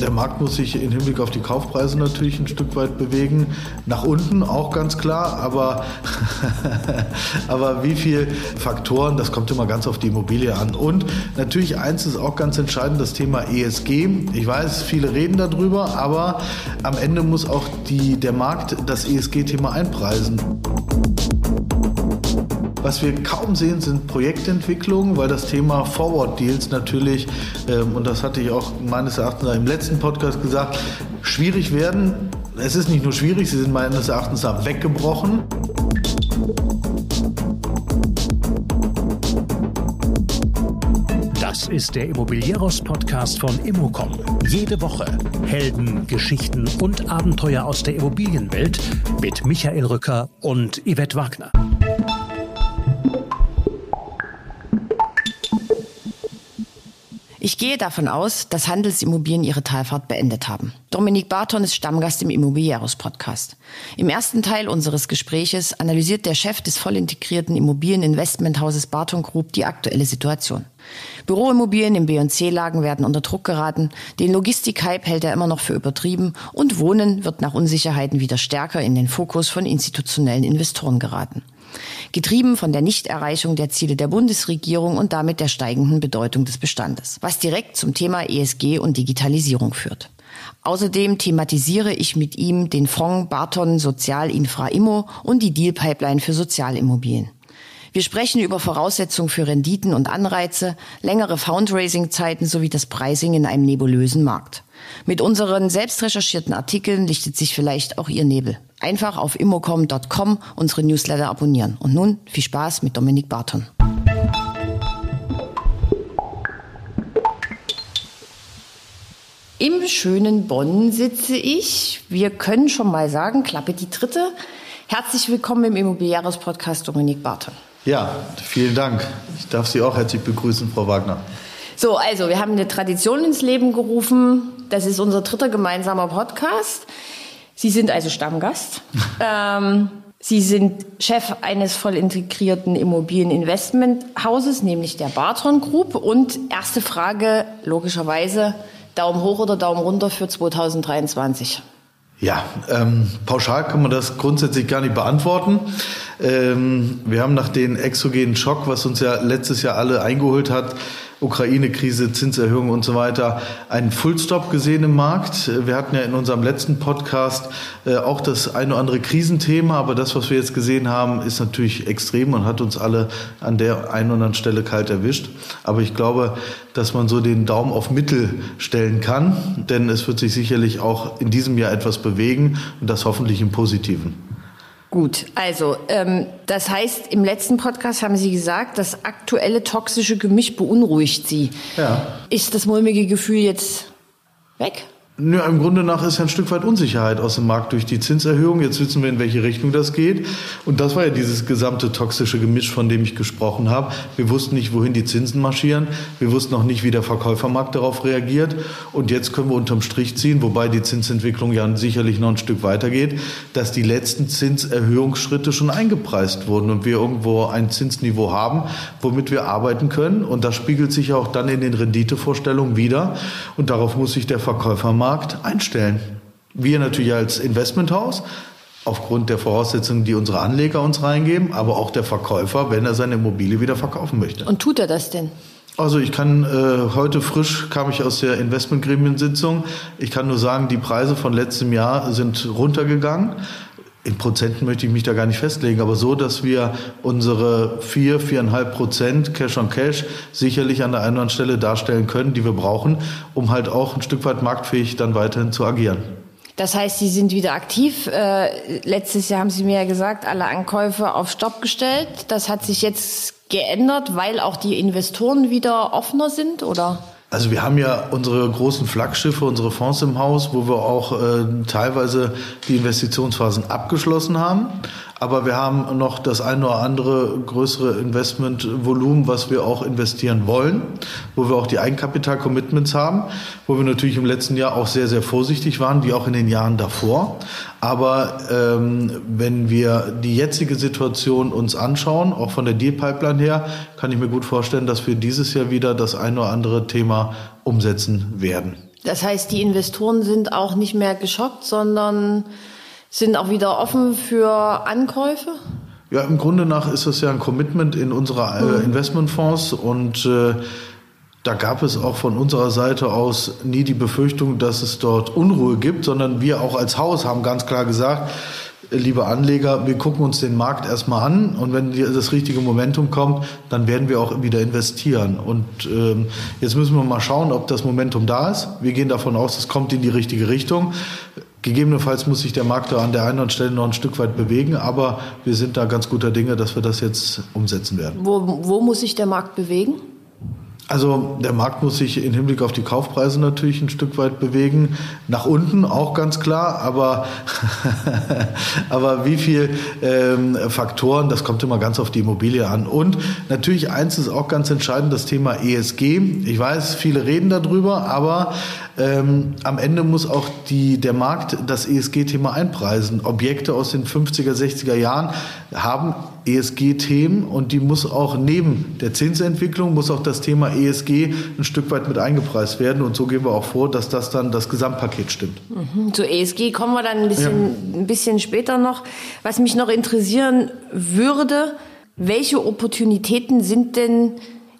Der Markt muss sich im Hinblick auf die Kaufpreise natürlich ein Stück weit bewegen. Nach unten auch ganz klar, aber, aber wie viele Faktoren, das kommt immer ganz auf die Immobilie an. Und natürlich eins ist auch ganz entscheidend, das Thema ESG. Ich weiß, viele reden darüber, aber am Ende muss auch die, der Markt das ESG-Thema einpreisen. Was wir kaum sehen, sind Projektentwicklungen, weil das Thema Forward Deals natürlich, ähm, und das hatte ich auch meines Erachtens im letzten Podcast gesagt, schwierig werden. Es ist nicht nur schwierig, sie sind meines Erachtens da weggebrochen. Das ist der Immobilieros-Podcast von Immocom. Jede Woche Helden, Geschichten und Abenteuer aus der Immobilienwelt mit Michael Rücker und Yvette Wagner. Ich gehe davon aus, dass Handelsimmobilien ihre Talfahrt beendet haben. Dominik Barton ist Stammgast im Immobilieros Podcast. Im ersten Teil unseres Gespräches analysiert der Chef des voll integrierten Immobilieninvestmenthauses Barton Group die aktuelle Situation. Büroimmobilien im B- und C-Lagen werden unter Druck geraten, den Logistikhype hält er immer noch für übertrieben und Wohnen wird nach Unsicherheiten wieder stärker in den Fokus von institutionellen Investoren geraten getrieben von der Nichterreichung der Ziele der Bundesregierung und damit der steigenden Bedeutung des Bestandes, was direkt zum Thema ESG und Digitalisierung führt. Außerdem thematisiere ich mit ihm den Fonds Barton Sozial Infra Immo und die Deal Pipeline für Sozialimmobilien. Wir sprechen über Voraussetzungen für Renditen und Anreize, längere Fundraising-Zeiten sowie das Pricing in einem nebulösen Markt. Mit unseren selbst recherchierten Artikeln lichtet sich vielleicht auch Ihr Nebel. Einfach auf immocom.com unsere Newsletter abonnieren. Und nun viel Spaß mit Dominik Barton. Im schönen Bonn sitze ich. Wir können schon mal sagen, Klappe die dritte. Herzlich willkommen im Immobiliaris-Podcast Dominik Barton. Ja, vielen Dank. Ich darf Sie auch herzlich begrüßen, Frau Wagner. So, also wir haben eine Tradition ins Leben gerufen. Das ist unser dritter gemeinsamer Podcast. Sie sind also Stammgast. ähm, Sie sind Chef eines voll integrierten Immobilieninvestmenthauses, nämlich der Barton Group. Und erste Frage, logischerweise, Daumen hoch oder Daumen runter für 2023? Ja, ähm, pauschal kann man das grundsätzlich gar nicht beantworten. Ähm, wir haben nach dem exogenen Schock, was uns ja letztes Jahr alle eingeholt hat, Ukraine-Krise, Zinserhöhung und so weiter, einen Fullstop gesehen im Markt. Wir hatten ja in unserem letzten Podcast äh, auch das ein oder andere Krisenthema, aber das, was wir jetzt gesehen haben, ist natürlich extrem und hat uns alle an der einen oder anderen Stelle kalt erwischt. Aber ich glaube, dass man so den Daumen auf Mittel stellen kann, denn es wird sich sicherlich auch in diesem Jahr etwas bewegen und das hoffentlich im Positiven. Gut, also ähm, das heißt, im letzten Podcast haben Sie gesagt, das aktuelle toxische Gemisch beunruhigt Sie. Ja. Ist das mulmige Gefühl jetzt weg? Nö, im Grunde nach ist ja ein Stück weit Unsicherheit aus dem Markt durch die Zinserhöhung. Jetzt wissen wir, in welche Richtung das geht. Und das war ja dieses gesamte toxische Gemisch, von dem ich gesprochen habe. Wir wussten nicht, wohin die Zinsen marschieren. Wir wussten auch nicht, wie der Verkäufermarkt darauf reagiert. Und jetzt können wir unterm Strich ziehen, wobei die Zinsentwicklung ja sicherlich noch ein Stück weitergeht, dass die letzten Zinserhöhungsschritte schon eingepreist wurden und wir irgendwo ein Zinsniveau haben, womit wir arbeiten können. Und das spiegelt sich auch dann in den Renditevorstellungen wieder. Und darauf muss sich der Verkäufermarkt Markt einstellen. Wir natürlich als Investmenthaus, aufgrund der Voraussetzungen, die unsere Anleger uns reingeben, aber auch der Verkäufer, wenn er seine Immobilie wieder verkaufen möchte. Und tut er das denn? Also ich kann äh, heute frisch kam ich aus der Investmentgremiensitzung. Ich kann nur sagen, die Preise von letztem Jahr sind runtergegangen. In Prozenten möchte ich mich da gar nicht festlegen, aber so, dass wir unsere vier, viereinhalb Prozent Cash on Cash sicherlich an der einen oder anderen Stelle darstellen können, die wir brauchen, um halt auch ein Stück weit marktfähig dann weiterhin zu agieren. Das heißt, Sie sind wieder aktiv. Äh, letztes Jahr haben Sie mir ja gesagt, alle Ankäufe auf Stopp gestellt. Das hat sich jetzt geändert, weil auch die Investoren wieder offener sind, oder? Also wir haben ja unsere großen Flaggschiffe, unsere Fonds im Haus, wo wir auch äh, teilweise die Investitionsphasen abgeschlossen haben. Aber wir haben noch das eine oder andere größere Investmentvolumen, was wir auch investieren wollen, wo wir auch die Eigenkapital-Commitments haben, wo wir natürlich im letzten Jahr auch sehr, sehr vorsichtig waren, wie auch in den Jahren davor. Aber ähm, wenn wir die jetzige Situation uns anschauen, auch von der Deal-Pipeline her, kann ich mir gut vorstellen, dass wir dieses Jahr wieder das eine oder andere Thema umsetzen werden. Das heißt, die Investoren sind auch nicht mehr geschockt, sondern sind auch wieder offen für Ankäufe? Ja, im Grunde nach ist das ja ein Commitment in unserer äh, Investmentfonds und äh, da gab es auch von unserer Seite aus nie die Befürchtung, dass es dort Unruhe gibt, sondern wir auch als Haus haben ganz klar gesagt, liebe Anleger, wir gucken uns den Markt erstmal an und wenn das richtige Momentum kommt, dann werden wir auch wieder investieren. Und ähm, jetzt müssen wir mal schauen, ob das Momentum da ist. Wir gehen davon aus, es kommt in die richtige Richtung. Gegebenenfalls muss sich der Markt da an der einen Stelle noch ein Stück weit bewegen, aber wir sind da ganz guter Dinge, dass wir das jetzt umsetzen werden. Wo, wo muss sich der Markt bewegen? Also der Markt muss sich im Hinblick auf die Kaufpreise natürlich ein Stück weit bewegen. Nach unten auch ganz klar, aber, aber wie viel ähm, Faktoren, das kommt immer ganz auf die Immobilie an. Und natürlich eins ist auch ganz entscheidend, das Thema ESG. Ich weiß, viele reden darüber, aber ähm, am Ende muss auch die, der Markt das ESG-Thema einpreisen. Objekte aus den 50er, 60er Jahren haben ESG-Themen und die muss auch neben der Zinsentwicklung, muss auch das Thema ESG ein Stück weit mit eingepreist werden. Und so gehen wir auch vor, dass das dann das Gesamtpaket stimmt. Mhm. Zu ESG kommen wir dann ein bisschen, ja. ein bisschen später noch. Was mich noch interessieren würde, welche Opportunitäten sind denn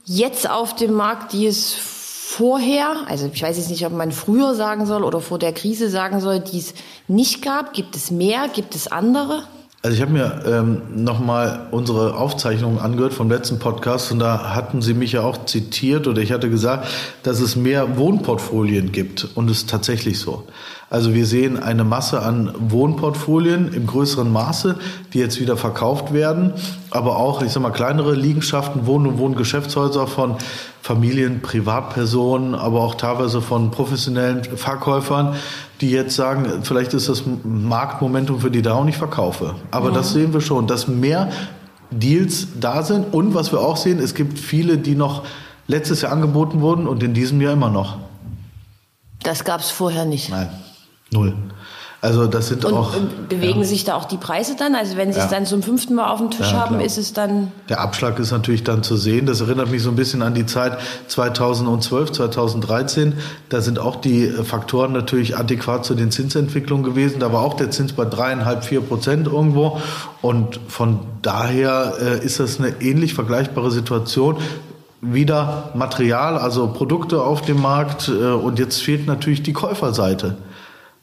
jetzt auf dem Markt, die es vorher, also ich weiß jetzt nicht, ob man früher sagen soll oder vor der Krise sagen soll, die es nicht gab? Gibt es mehr? Gibt es andere? Also ich habe mir ähm, nochmal unsere Aufzeichnungen angehört vom letzten Podcast und da hatten Sie mich ja auch zitiert oder ich hatte gesagt, dass es mehr Wohnportfolien gibt und es ist tatsächlich so. Also wir sehen eine Masse an Wohnportfolien im größeren Maße, die jetzt wieder verkauft werden, aber auch, ich sag mal, kleinere Liegenschaften, Wohn- und Wohngeschäftshäuser von Familien, Privatpersonen, aber auch teilweise von professionellen Verkäufern, die jetzt sagen, vielleicht ist das Marktmomentum für die da und ich verkaufe. Aber ja. das sehen wir schon, dass mehr Deals da sind und was wir auch sehen, es gibt viele, die noch letztes Jahr angeboten wurden und in diesem Jahr immer noch. Das gab es vorher nicht. Nein. Null. Also das sind und auch. Bewegen ja. sich da auch die Preise dann? Also wenn Sie ja. es dann zum fünften Mal auf dem Tisch ja, haben, klar. ist es dann. Der Abschlag ist natürlich dann zu sehen. Das erinnert mich so ein bisschen an die Zeit 2012, 2013. Da sind auch die Faktoren natürlich adäquat zu den Zinsentwicklungen gewesen. Da war auch der Zins bei dreieinhalb, vier Prozent irgendwo. Und von daher äh, ist das eine ähnlich vergleichbare Situation wieder Material, also Produkte auf dem Markt äh, und jetzt fehlt natürlich die Käuferseite.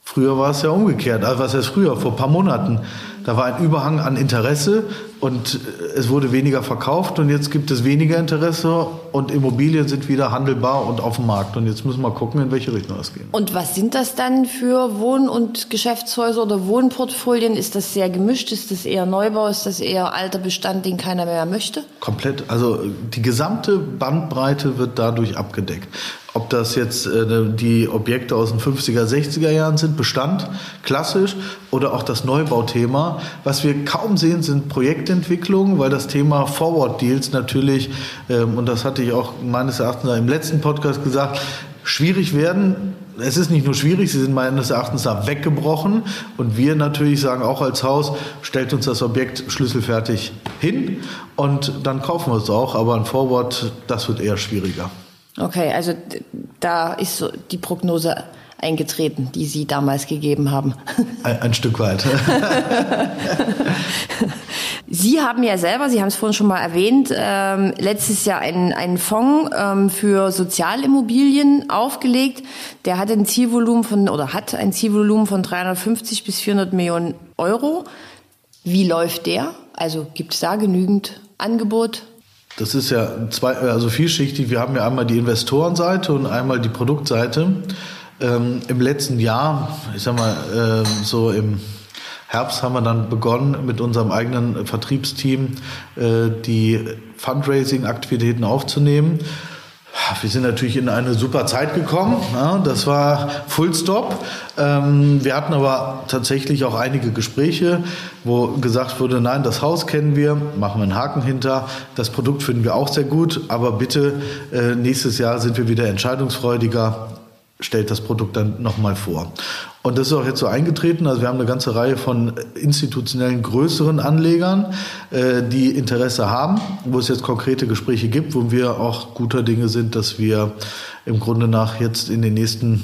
Früher war es ja umgekehrt. Also was heißt früher? Vor ein paar Monaten. Da war ein Überhang an Interesse und äh, es wurde weniger verkauft und jetzt gibt es weniger Interesse und Immobilien sind wieder handelbar und auf dem Markt. Und jetzt müssen wir gucken, in welche Richtung das geht. Und was sind das dann für Wohn- und Geschäftshäuser oder Wohnportfolien? Ist das sehr gemischt? Ist das eher Neubau? Ist das eher alter Bestand, den keiner mehr möchte? Komplett. Also die gesamte Bandbreite wird dadurch abgedeckt. Ob das jetzt äh, die Objekte aus den 50er, 60er Jahren sind, Bestand, klassisch, oder auch das Neubauthema. Was wir kaum sehen, sind Projektentwicklungen, weil das Thema Forward Deals natürlich, ähm, und das hatte ich auch meines Erachtens im letzten Podcast gesagt, schwierig werden. Es ist nicht nur schwierig, sie sind meines Erachtens da weggebrochen. Und wir natürlich sagen auch als Haus, stellt uns das Objekt schlüsselfertig hin und dann kaufen wir es auch. Aber ein Forward, das wird eher schwieriger. Okay, also da ist so die Prognose eingetreten, die Sie damals gegeben haben. Ein, ein Stück weit. Sie haben ja selber, Sie haben es vorhin schon mal erwähnt, ähm, letztes Jahr einen, einen Fonds ähm, für Sozialimmobilien aufgelegt. Der hat ein Zielvolumen von oder hat ein Zielvolumen von 350 bis 400 Millionen Euro. Wie läuft der? Also gibt es da genügend Angebot? Das ist ja zwei, also vielschichtig. Wir haben ja einmal die Investorenseite und einmal die Produktseite. Ähm, Im letzten Jahr, ich sag mal, äh, so im Herbst haben wir dann begonnen, mit unserem eigenen Vertriebsteam äh, die Fundraising-Aktivitäten aufzunehmen. Wir sind natürlich in eine super Zeit gekommen. Das war Full Stop. Ähm, wir hatten aber tatsächlich auch einige Gespräche, wo gesagt wurde, nein, das Haus kennen wir, machen wir einen Haken hinter. Das Produkt finden wir auch sehr gut, aber bitte äh, nächstes Jahr sind wir wieder entscheidungsfreudiger stellt das Produkt dann nochmal vor. Und das ist auch jetzt so eingetreten. Also wir haben eine ganze Reihe von institutionellen größeren Anlegern, äh, die Interesse haben, wo es jetzt konkrete Gespräche gibt, wo wir auch guter Dinge sind, dass wir im Grunde nach jetzt in den nächsten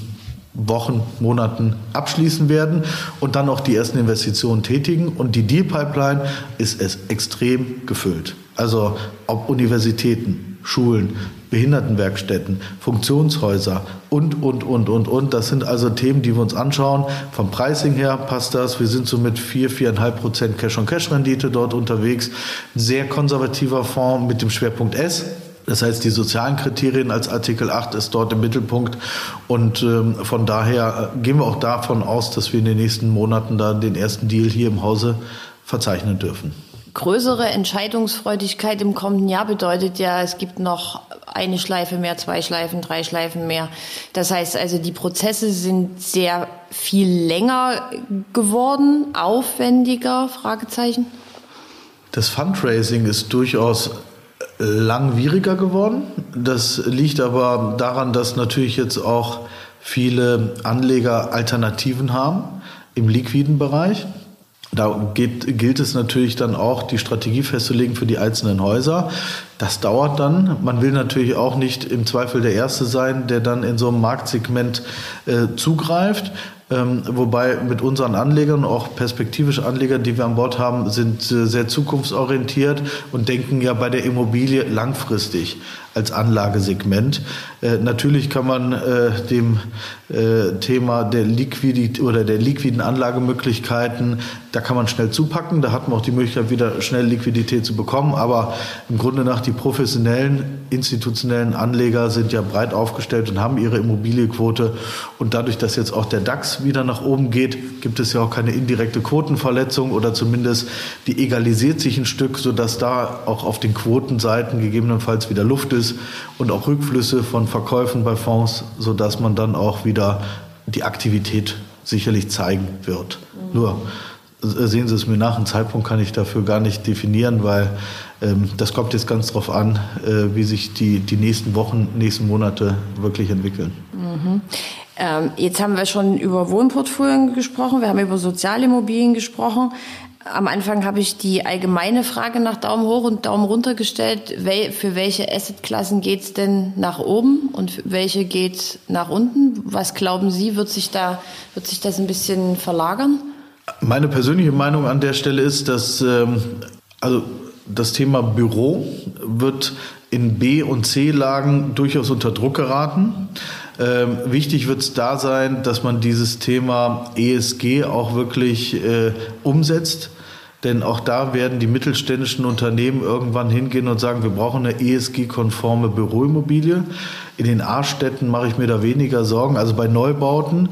Wochen, Monaten abschließen werden und dann auch die ersten Investitionen tätigen. Und die Deal Pipeline ist es extrem gefüllt. Also ob Universitäten, Schulen, Behindertenwerkstätten, Funktionshäuser und, und, und, und, und. Das sind also Themen, die wir uns anschauen. Vom Pricing her passt das. Wir sind so mit 4, 4,5 Prozent Cash-on-Cash-Rendite dort unterwegs. Ein sehr konservativer Fonds mit dem Schwerpunkt S. Das heißt, die sozialen Kriterien als Artikel 8 ist dort im Mittelpunkt. Und ähm, von daher äh, gehen wir auch davon aus, dass wir in den nächsten Monaten da den ersten Deal hier im Hause verzeichnen dürfen. Größere Entscheidungsfreudigkeit im kommenden Jahr bedeutet ja, es gibt noch eine Schleife mehr, zwei Schleifen, drei Schleifen mehr. Das heißt also, die Prozesse sind sehr viel länger geworden, aufwendiger, Fragezeichen. Das Fundraising ist durchaus langwieriger geworden. Das liegt aber daran, dass natürlich jetzt auch viele Anleger Alternativen haben im liquiden Bereich. Da geht, gilt es natürlich dann auch, die Strategie festzulegen für die einzelnen Häuser. Das dauert dann. Man will natürlich auch nicht im Zweifel der Erste sein, der dann in so einem Marktsegment äh, zugreift. Ähm, wobei mit unseren Anlegern, auch perspektivische Anleger, die wir an Bord haben, sind äh, sehr zukunftsorientiert und denken ja bei der Immobilie langfristig als Anlagesegment. Äh, natürlich kann man äh, dem äh, Thema der Liquidität oder der liquiden Anlagemöglichkeiten, da kann man schnell zupacken. Da hat man auch die Möglichkeit, wieder schnell Liquidität zu bekommen. Aber im Grunde nach die professionellen, institutionellen Anleger sind ja breit aufgestellt und haben ihre Immobiliequote. Und dadurch, dass jetzt auch der DAX wieder nach oben geht, gibt es ja auch keine indirekte Quotenverletzung oder zumindest die egalisiert sich ein Stück, sodass da auch auf den Quotenseiten gegebenenfalls wieder Luft ist ist und auch Rückflüsse von Verkäufen bei Fonds, sodass man dann auch wieder die Aktivität sicherlich zeigen wird. Mhm. Nur äh, sehen Sie es mir nach, einen Zeitpunkt kann ich dafür gar nicht definieren, weil ähm, das kommt jetzt ganz darauf an, äh, wie sich die, die nächsten Wochen, nächsten Monate wirklich entwickeln. Mhm. Ähm, jetzt haben wir schon über Wohnportfolien gesprochen, wir haben über Sozialimmobilien gesprochen. Am Anfang habe ich die allgemeine Frage nach Daumen hoch und Daumen runter gestellt. Für welche Assetklassen geht es denn nach oben und welche geht nach unten? Was glauben Sie, wird sich, da, wird sich das ein bisschen verlagern? Meine persönliche Meinung an der Stelle ist, dass ähm, also das Thema Büro wird in B- und C-Lagen durchaus unter Druck geraten. Ähm, wichtig wird es da sein, dass man dieses Thema ESG auch wirklich äh, umsetzt. Denn auch da werden die mittelständischen Unternehmen irgendwann hingehen und sagen, wir brauchen eine ESG-konforme Büroimmobilie. In den A-Städten mache ich mir da weniger Sorgen. Also bei Neubauten,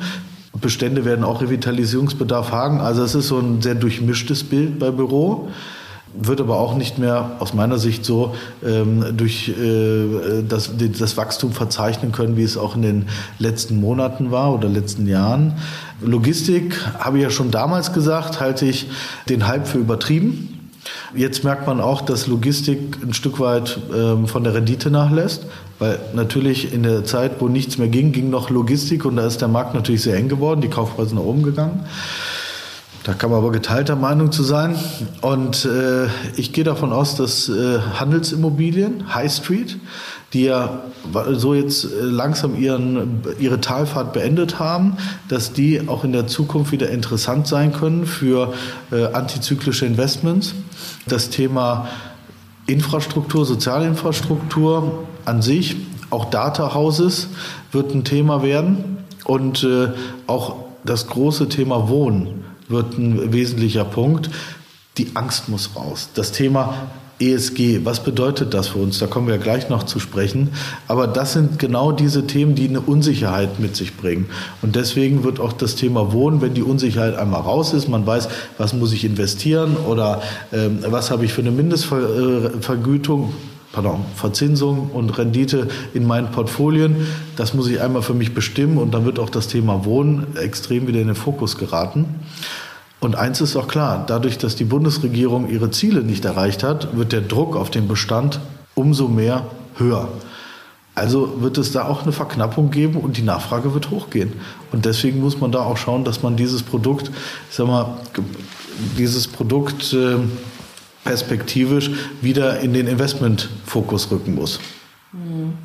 Bestände werden auch Revitalisierungsbedarf haben. Also es ist so ein sehr durchmischtes Bild bei Büro wird aber auch nicht mehr aus meiner Sicht so ähm, durch äh, das, das Wachstum verzeichnen können, wie es auch in den letzten Monaten war oder letzten Jahren. Logistik, habe ich ja schon damals gesagt, halte ich den Hype für übertrieben. Jetzt merkt man auch, dass Logistik ein Stück weit ähm, von der Rendite nachlässt, weil natürlich in der Zeit, wo nichts mehr ging, ging noch Logistik und da ist der Markt natürlich sehr eng geworden, die Kaufpreise nach oben gegangen. Da kann man aber geteilter Meinung zu sein. Und äh, ich gehe davon aus, dass äh, Handelsimmobilien, High Street, die ja so jetzt äh, langsam ihren, ihre Talfahrt beendet haben, dass die auch in der Zukunft wieder interessant sein können für äh, antizyklische Investments. Das Thema Infrastruktur, Sozialinfrastruktur an sich, auch Data Houses wird ein Thema werden und äh, auch das große Thema Wohnen wird ein wesentlicher Punkt. Die Angst muss raus. Das Thema ESG, was bedeutet das für uns? Da kommen wir gleich noch zu sprechen. Aber das sind genau diese Themen, die eine Unsicherheit mit sich bringen. Und deswegen wird auch das Thema Wohnen, wenn die Unsicherheit einmal raus ist, man weiß, was muss ich investieren oder ähm, was habe ich für eine Mindestvergütung, pardon, Verzinsung und Rendite in meinen Portfolien. Das muss ich einmal für mich bestimmen und dann wird auch das Thema Wohnen extrem wieder in den Fokus geraten. Und eins ist auch klar, dadurch, dass die Bundesregierung ihre Ziele nicht erreicht hat, wird der Druck auf den Bestand umso mehr höher. Also wird es da auch eine Verknappung geben und die Nachfrage wird hochgehen. Und deswegen muss man da auch schauen, dass man dieses Produkt, ich sag mal, dieses Produkt äh, perspektivisch wieder in den Investmentfokus rücken muss. Mhm.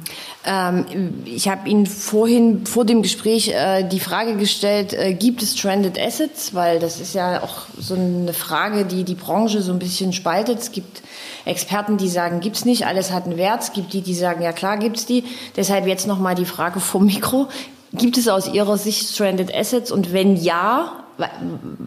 Ähm, ich habe Ihnen vorhin vor dem Gespräch äh, die Frage gestellt, äh, gibt es Stranded Assets? Weil das ist ja auch so eine Frage, die die Branche so ein bisschen spaltet. Es gibt Experten, die sagen, gibt's nicht, alles hat einen Wert. Es gibt die, die sagen, ja klar gibt's die. Deshalb jetzt nochmal die Frage vom Mikro. Gibt es aus Ihrer Sicht Stranded Assets? Und wenn ja,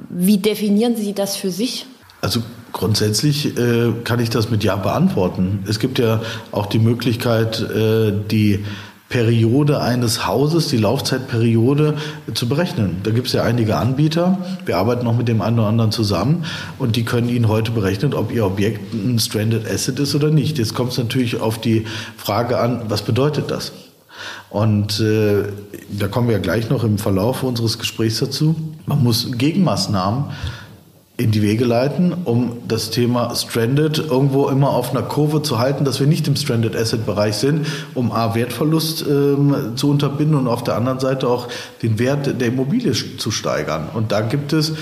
wie definieren Sie das für sich? Also grundsätzlich äh, kann ich das mit Ja beantworten. Es gibt ja auch die Möglichkeit, äh, die Periode eines Hauses, die Laufzeitperiode zu berechnen. Da gibt es ja einige Anbieter. Wir arbeiten noch mit dem einen oder anderen zusammen und die können Ihnen heute berechnen, ob Ihr Objekt ein Stranded Asset ist oder nicht. Jetzt kommt es natürlich auf die Frage an, was bedeutet das? Und äh, da kommen wir ja gleich noch im Verlauf unseres Gesprächs dazu. Man muss Gegenmaßnahmen in die Wege leiten, um das Thema Stranded irgendwo immer auf einer Kurve zu halten, dass wir nicht im Stranded Asset Bereich sind, um A, Wertverlust ähm, zu unterbinden und auf der anderen Seite auch den Wert der Immobilie zu steigern. Und da gibt es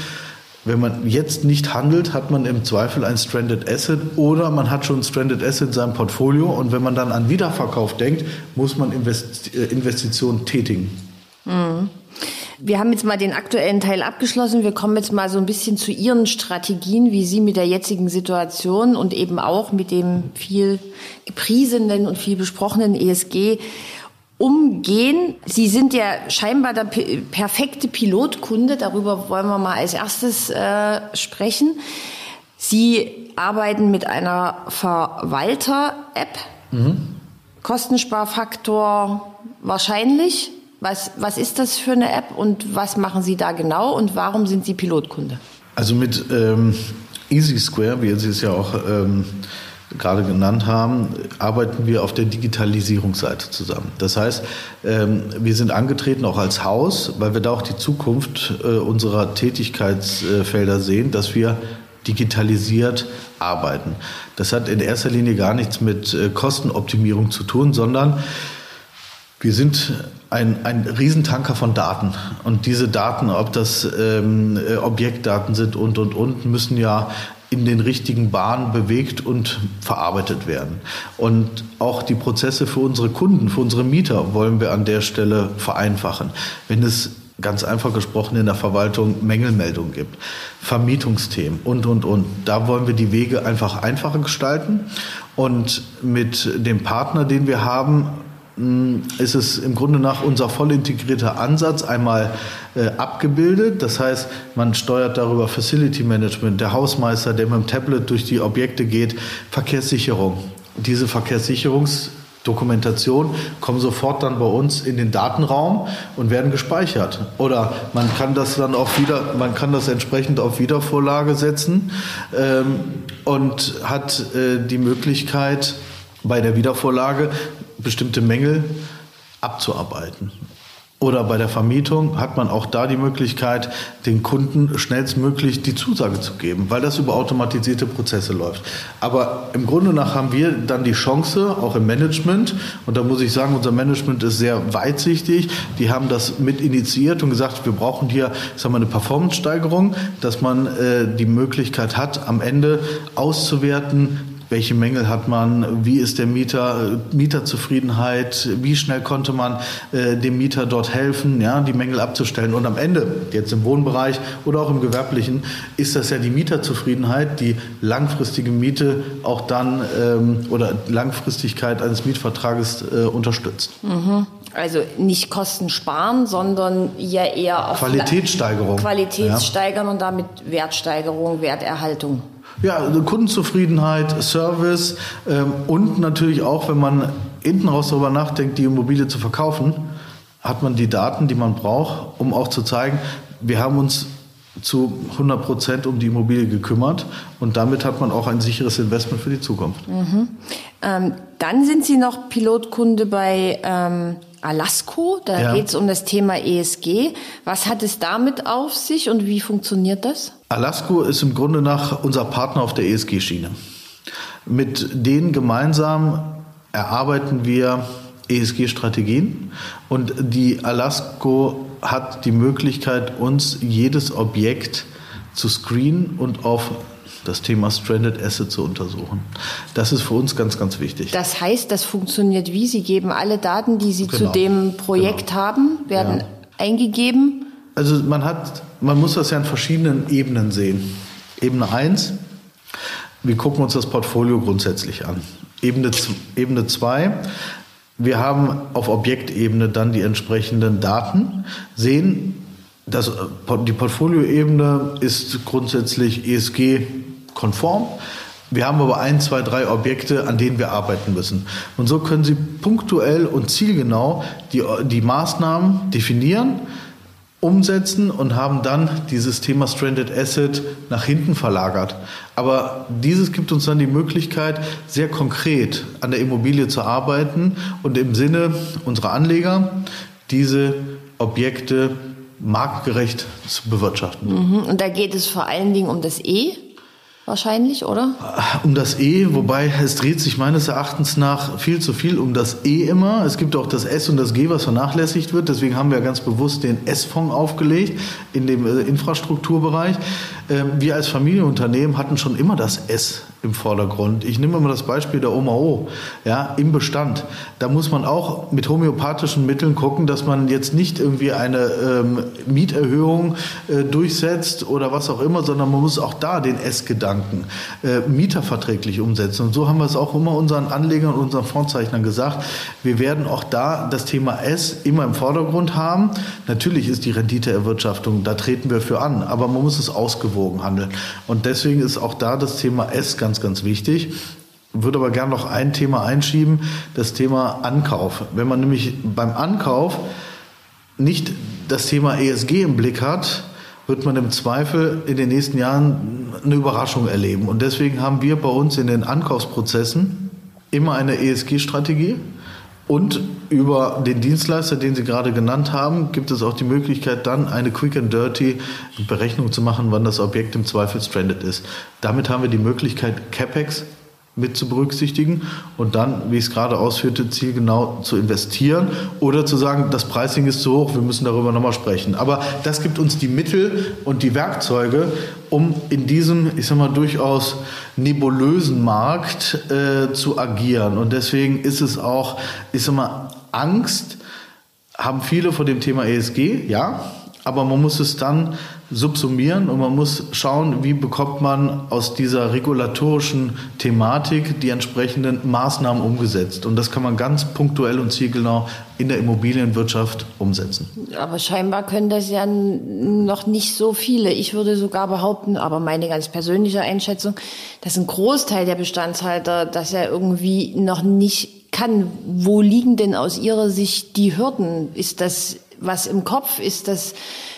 wenn man jetzt nicht handelt, hat man im Zweifel ein Stranded Asset oder man hat schon Stranded Asset in seinem Portfolio und wenn man dann an Wiederverkauf denkt, muss man äh, Investitionen tätigen. Mhm. Wir haben jetzt mal den aktuellen Teil abgeschlossen. Wir kommen jetzt mal so ein bisschen zu Ihren Strategien, wie Sie mit der jetzigen Situation und eben auch mit dem viel gepriesenen und viel besprochenen ESG umgehen. Sie sind ja scheinbar der perfekte Pilotkunde. Darüber wollen wir mal als erstes äh, sprechen. Sie arbeiten mit einer Verwalter-App. Mhm. Kostensparfaktor wahrscheinlich. Was, was ist das für eine App und was machen Sie da genau und warum sind Sie Pilotkunde? Also mit ähm, Easy Square, wie Sie es ja auch ähm, gerade genannt haben, arbeiten wir auf der Digitalisierungsseite zusammen. Das heißt, ähm, wir sind angetreten auch als Haus, weil wir da auch die Zukunft äh, unserer Tätigkeitsfelder sehen, dass wir digitalisiert arbeiten. Das hat in erster Linie gar nichts mit äh, Kostenoptimierung zu tun, sondern wir sind ein, ein Riesentanker von Daten. Und diese Daten, ob das ähm, äh, Objektdaten sind und, und, und, müssen ja in den richtigen Bahnen bewegt und verarbeitet werden. Und auch die Prozesse für unsere Kunden, für unsere Mieter wollen wir an der Stelle vereinfachen. Wenn es ganz einfach gesprochen in der Verwaltung Mängelmeldungen gibt, Vermietungsthemen und, und, und. Da wollen wir die Wege einfach einfacher gestalten. Und mit dem Partner, den wir haben, ist es im Grunde nach unser voll integrierter Ansatz einmal äh, abgebildet. Das heißt, man steuert darüber Facility Management, der Hausmeister, der mit dem Tablet durch die Objekte geht, Verkehrssicherung. Diese Verkehrssicherungsdokumentation kommen sofort dann bei uns in den Datenraum und werden gespeichert. Oder man kann das dann auch wieder, man kann das entsprechend auf Wiedervorlage setzen ähm, und hat äh, die Möglichkeit, bei der Wiedervorlage bestimmte Mängel abzuarbeiten. Oder bei der Vermietung hat man auch da die Möglichkeit, den Kunden schnellstmöglich die Zusage zu geben, weil das über automatisierte Prozesse läuft. Aber im Grunde nach haben wir dann die Chance, auch im Management, und da muss ich sagen, unser Management ist sehr weitsichtig, die haben das mit initiiert und gesagt, wir brauchen hier sagen wir, eine Performance-Steigerung, dass man äh, die Möglichkeit hat, am Ende auszuwerten, welche Mängel hat man, wie ist der Mieter, Mieterzufriedenheit, wie schnell konnte man äh, dem Mieter dort helfen, ja, die Mängel abzustellen. Und am Ende, jetzt im Wohnbereich oder auch im gewerblichen, ist das ja die Mieterzufriedenheit, die langfristige Miete auch dann ähm, oder Langfristigkeit eines Mietvertrages äh, unterstützt. Mhm. Also nicht Kosten sparen, sondern ja eher auf Qualitätssteigerung. Qualitätssteigern ja. und damit Wertsteigerung, Werterhaltung. Ja, also Kundenzufriedenheit, Service ähm, und natürlich auch, wenn man hinten raus darüber nachdenkt, die Immobilie zu verkaufen, hat man die Daten, die man braucht, um auch zu zeigen, wir haben uns zu 100 Prozent um die Immobilie gekümmert und damit hat man auch ein sicheres Investment für die Zukunft. Mhm. Ähm, dann sind Sie noch Pilotkunde bei ähm, Alasco. Da ja. geht es um das Thema ESG. Was hat es damit auf sich und wie funktioniert das? Alasco ist im Grunde nach unser Partner auf der ESG-Schiene. Mit denen gemeinsam erarbeiten wir ESG-Strategien und die Alasco hat die Möglichkeit, uns jedes Objekt zu screenen und auf das Thema Stranded Asset zu untersuchen. Das ist für uns ganz, ganz wichtig. Das heißt, das funktioniert wie? Sie geben alle Daten, die Sie genau. zu dem Projekt genau. haben, werden ja. eingegeben? Also man hat, man muss das ja in verschiedenen Ebenen sehen. Ebene 1, wir gucken uns das Portfolio grundsätzlich an. Ebene 2, wir haben auf Objektebene dann die entsprechenden Daten, sehen, dass die Portfolioebene ist grundsätzlich ESG-konform. Wir haben aber ein, zwei, drei Objekte, an denen wir arbeiten müssen. Und so können Sie punktuell und zielgenau die, die Maßnahmen definieren umsetzen und haben dann dieses Thema Stranded Asset nach hinten verlagert. Aber dieses gibt uns dann die Möglichkeit, sehr konkret an der Immobilie zu arbeiten und im Sinne unserer Anleger diese Objekte marktgerecht zu bewirtschaften. Mhm. Und da geht es vor allen Dingen um das E, wahrscheinlich, oder? Um das E, wobei es dreht sich meines Erachtens nach viel zu viel um das E immer. Es gibt auch das S und das G, was vernachlässigt wird. Deswegen haben wir ganz bewusst den S-Fonds aufgelegt in dem äh, Infrastrukturbereich. Ähm, wir als Familienunternehmen hatten schon immer das S im Vordergrund. Ich nehme mal das Beispiel der Oma O, ja, im Bestand. Da muss man auch mit homöopathischen Mitteln gucken, dass man jetzt nicht irgendwie eine ähm, Mieterhöhung äh, durchsetzt oder was auch immer, sondern man muss auch da den S-Gedanken äh, mieterverträglich umsetzen. Und so haben wir es auch immer unseren Anlegern und unseren Fondzeichnern gesagt. Wir werden auch da das Thema S immer im Vordergrund haben. Natürlich ist die Renditeerwirtschaftung, da treten wir für an, aber man muss es ausgewogen handeln. Und deswegen ist auch da das Thema S ganz ganz, wichtig. Würde aber gerne noch ein Thema einschieben, das Thema Ankauf. Wenn man nämlich beim Ankauf nicht das Thema ESG im Blick hat, wird man im Zweifel in den nächsten Jahren eine Überraschung erleben. Und deswegen haben wir bei uns in den Ankaufsprozessen immer eine ESG-Strategie. Und über den Dienstleister, den Sie gerade genannt haben, gibt es auch die Möglichkeit, dann eine Quick and Dirty Berechnung zu machen, wann das Objekt im Zweifel stranded ist. Damit haben wir die Möglichkeit, CapEx mit zu berücksichtigen und dann, wie ich es gerade ausführte, zielgenau zu investieren oder zu sagen, das Pricing ist zu hoch, wir müssen darüber nochmal sprechen. Aber das gibt uns die Mittel und die Werkzeuge, um in diesem, ich sag mal, durchaus nebulösen Markt äh, zu agieren. Und deswegen ist es auch, ich sag mal, Angst haben viele vor dem Thema ESG, ja, aber man muss es dann subsumieren und man muss schauen, wie bekommt man aus dieser regulatorischen Thematik die entsprechenden Maßnahmen umgesetzt. Und das kann man ganz punktuell und zielgenau in der Immobilienwirtschaft umsetzen. Aber scheinbar können das ja noch nicht so viele. Ich würde sogar behaupten, aber meine ganz persönliche Einschätzung, dass ein Großteil der Bestandshalter das ja irgendwie noch nicht kann. Wo liegen denn aus Ihrer Sicht die Hürden? Ist das was im Kopf? Ist das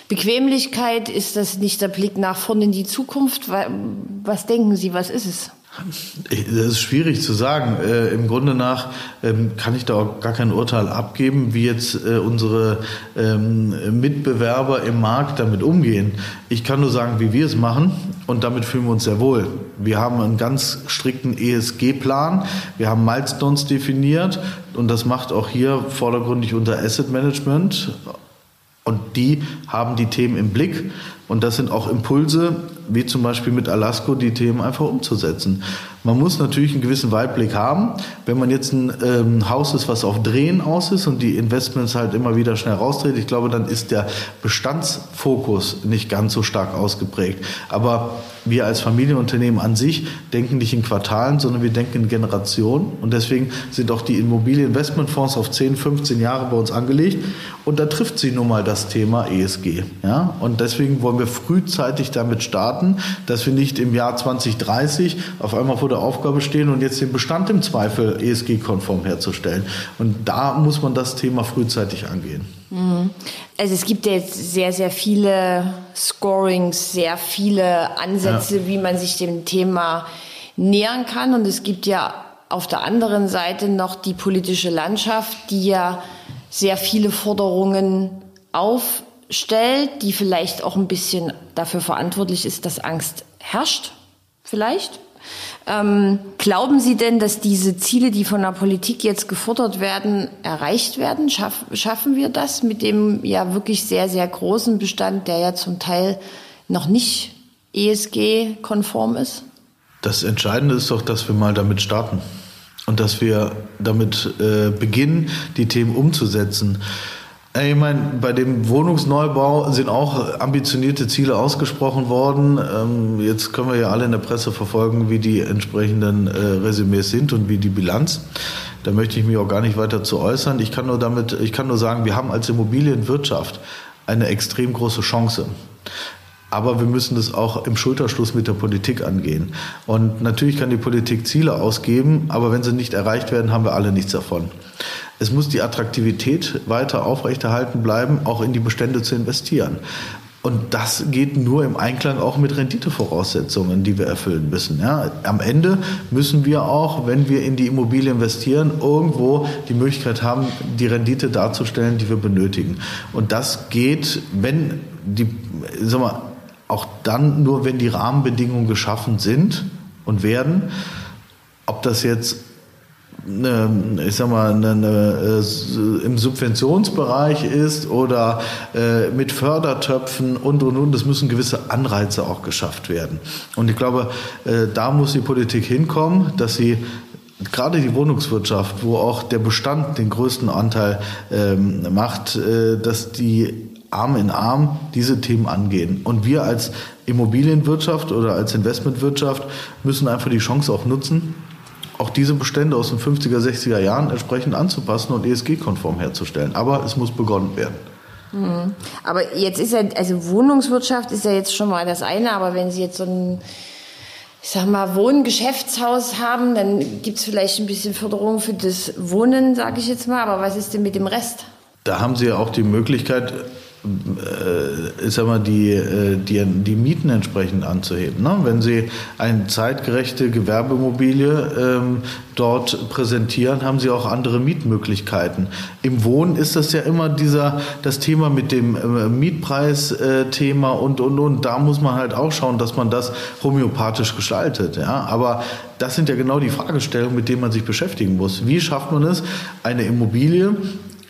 Bequemlichkeit? Ist das nicht der Blick nach vorne in die Zukunft? Was denken Sie, was ist es? Das ist schwierig zu sagen. Äh, Im Grunde nach ähm, kann ich da auch gar kein Urteil abgeben, wie jetzt äh, unsere ähm, Mitbewerber im Markt damit umgehen. Ich kann nur sagen, wie wir es machen und damit fühlen wir uns sehr wohl. Wir haben einen ganz strikten ESG-Plan, wir haben Milestones definiert und das macht auch hier vordergründig unter Asset Management und die haben die Themen im Blick und das sind auch Impulse, wie zum Beispiel mit Alasco, die Themen einfach umzusetzen. Man muss natürlich einen gewissen Weitblick haben. Wenn man jetzt ein ähm, Haus ist, was auf Drehen aus ist und die Investments halt immer wieder schnell rausdreht, ich glaube, dann ist der Bestandsfokus nicht ganz so stark ausgeprägt. Aber wir als Familienunternehmen an sich denken nicht in Quartalen, sondern wir denken in Generationen. Und deswegen sind auch die Immobilieninvestmentfonds auf 10, 15 Jahre bei uns angelegt. Und da trifft sie nun mal das Thema ESG. Ja? Und deswegen wollen wir frühzeitig damit starten, dass wir nicht im Jahr 2030 auf einmal vor der der Aufgabe stehen und jetzt den Bestand im Zweifel ESG-konform herzustellen. Und da muss man das Thema frühzeitig angehen. Mhm. Also es gibt ja jetzt sehr, sehr viele Scorings, sehr viele Ansätze, ja. wie man sich dem Thema nähern kann. Und es gibt ja auf der anderen Seite noch die politische Landschaft, die ja sehr viele Forderungen aufstellt, die vielleicht auch ein bisschen dafür verantwortlich ist, dass Angst herrscht, vielleicht. Ähm, glauben Sie denn, dass diese Ziele, die von der Politik jetzt gefordert werden, erreicht werden? Schaff, schaffen wir das mit dem ja wirklich sehr, sehr großen Bestand, der ja zum Teil noch nicht ESG-konform ist? Das Entscheidende ist doch, dass wir mal damit starten und dass wir damit äh, beginnen, die Themen umzusetzen. Ich meine, bei dem Wohnungsneubau sind auch ambitionierte Ziele ausgesprochen worden. Ähm, jetzt können wir ja alle in der Presse verfolgen, wie die entsprechenden äh, Resümees sind und wie die Bilanz. Da möchte ich mich auch gar nicht weiter zu äußern. Ich kann nur damit, ich kann nur sagen, wir haben als Immobilienwirtschaft eine extrem große Chance. Aber wir müssen das auch im Schulterschluss mit der Politik angehen. Und natürlich kann die Politik Ziele ausgeben, aber wenn sie nicht erreicht werden, haben wir alle nichts davon. Es muss die Attraktivität weiter aufrechterhalten bleiben, auch in die Bestände zu investieren. Und das geht nur im Einklang auch mit Renditevoraussetzungen, die wir erfüllen müssen. Ja, am Ende müssen wir auch, wenn wir in die Immobilie investieren, irgendwo die Möglichkeit haben, die Rendite darzustellen, die wir benötigen. Und das geht, wenn die, sag mal, auch dann nur, wenn die Rahmenbedingungen geschaffen sind und werden. Ob das jetzt eine, ich sag mal, eine, eine, äh, im Subventionsbereich ist oder äh, mit Fördertöpfen und und und. Es müssen gewisse Anreize auch geschafft werden. Und ich glaube, äh, da muss die Politik hinkommen, dass sie gerade die Wohnungswirtschaft, wo auch der Bestand den größten Anteil ähm, macht, äh, dass die Arm in Arm diese Themen angehen. Und wir als Immobilienwirtschaft oder als Investmentwirtschaft müssen einfach die Chance auch nutzen, auch diese Bestände aus den 50er, 60er Jahren entsprechend anzupassen und ESG-konform herzustellen. Aber es muss begonnen werden. Mhm. Aber jetzt ist ja, also Wohnungswirtschaft ist ja jetzt schon mal das eine, aber wenn Sie jetzt so ein, ich sag mal, Wohngeschäftshaus haben, dann gibt es vielleicht ein bisschen Förderung für das Wohnen, sage ich jetzt mal. Aber was ist denn mit dem Rest? Da haben Sie ja auch die Möglichkeit, äh, sag mal, die, äh, die, die Mieten entsprechend anzuheben. Ne? Wenn Sie eine zeitgerechte Gewerbeimmobilie ähm, dort präsentieren, haben Sie auch andere Mietmöglichkeiten. Im Wohnen ist das ja immer dieser, das Thema mit dem äh, Mietpreisthema und, und, und. Da muss man halt auch schauen, dass man das homöopathisch gestaltet. Ja? Aber das sind ja genau die Fragestellungen, mit denen man sich beschäftigen muss. Wie schafft man es, eine Immobilie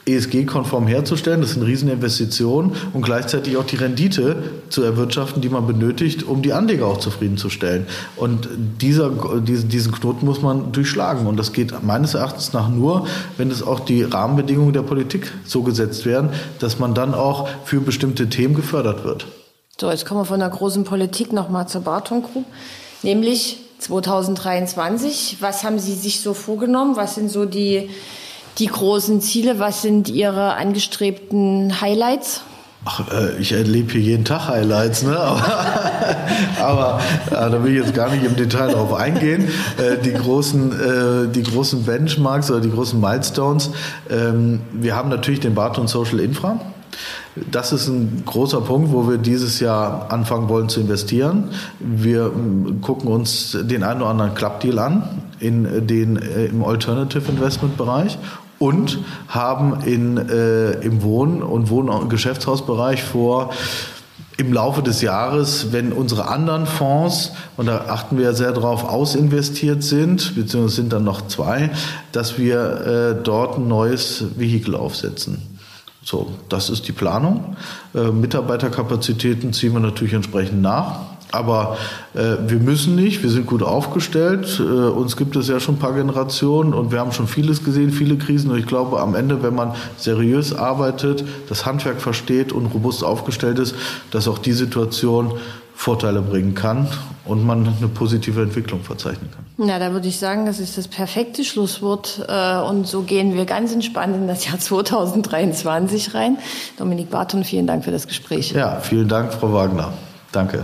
ESG-konform herzustellen. Das ist eine Rieseninvestition und gleichzeitig auch die Rendite zu erwirtschaften, die man benötigt, um die Anleger auch zufriedenzustellen. Und dieser, diesen Knoten muss man durchschlagen. Und das geht meines Erachtens nach nur, wenn es auch die Rahmenbedingungen der Politik so gesetzt werden, dass man dann auch für bestimmte Themen gefördert wird. So, jetzt kommen wir von der großen Politik nochmal zur Barton Group, nämlich 2023. Was haben Sie sich so vorgenommen? Was sind so die die großen Ziele? Was sind Ihre angestrebten Highlights? Ach, äh, ich erlebe hier jeden Tag Highlights, ne? aber, aber äh, da will ich jetzt gar nicht im Detail darauf eingehen. Äh, die, großen, die großen Benchmarks oder die großen Milestones. Ähm, wir haben natürlich den Barton Social Infra. Das ist ein großer Punkt, wo wir dieses Jahr anfangen wollen zu investieren. Wir gucken uns den einen oder anderen Club-Deal an in den, im Alternative Investment Bereich und haben in, äh, im Wohn- und Wohn- und Geschäftshausbereich vor, im Laufe des Jahres, wenn unsere anderen Fonds, und da achten wir ja sehr darauf, ausinvestiert sind, beziehungsweise sind dann noch zwei, dass wir äh, dort ein neues Vehikel aufsetzen. So, das ist die Planung. Äh, Mitarbeiterkapazitäten ziehen wir natürlich entsprechend nach. Aber äh, wir müssen nicht, wir sind gut aufgestellt. Äh, uns gibt es ja schon ein paar Generationen und wir haben schon vieles gesehen, viele Krisen. Und ich glaube, am Ende, wenn man seriös arbeitet, das Handwerk versteht und robust aufgestellt ist, dass auch die Situation Vorteile bringen kann und man eine positive Entwicklung verzeichnen kann. Na, da würde ich sagen, das ist das perfekte Schlusswort. Äh, und so gehen wir ganz entspannt in das Jahr 2023 rein. Dominik Barton, vielen Dank für das Gespräch. Ja, vielen Dank, Frau Wagner. Danke.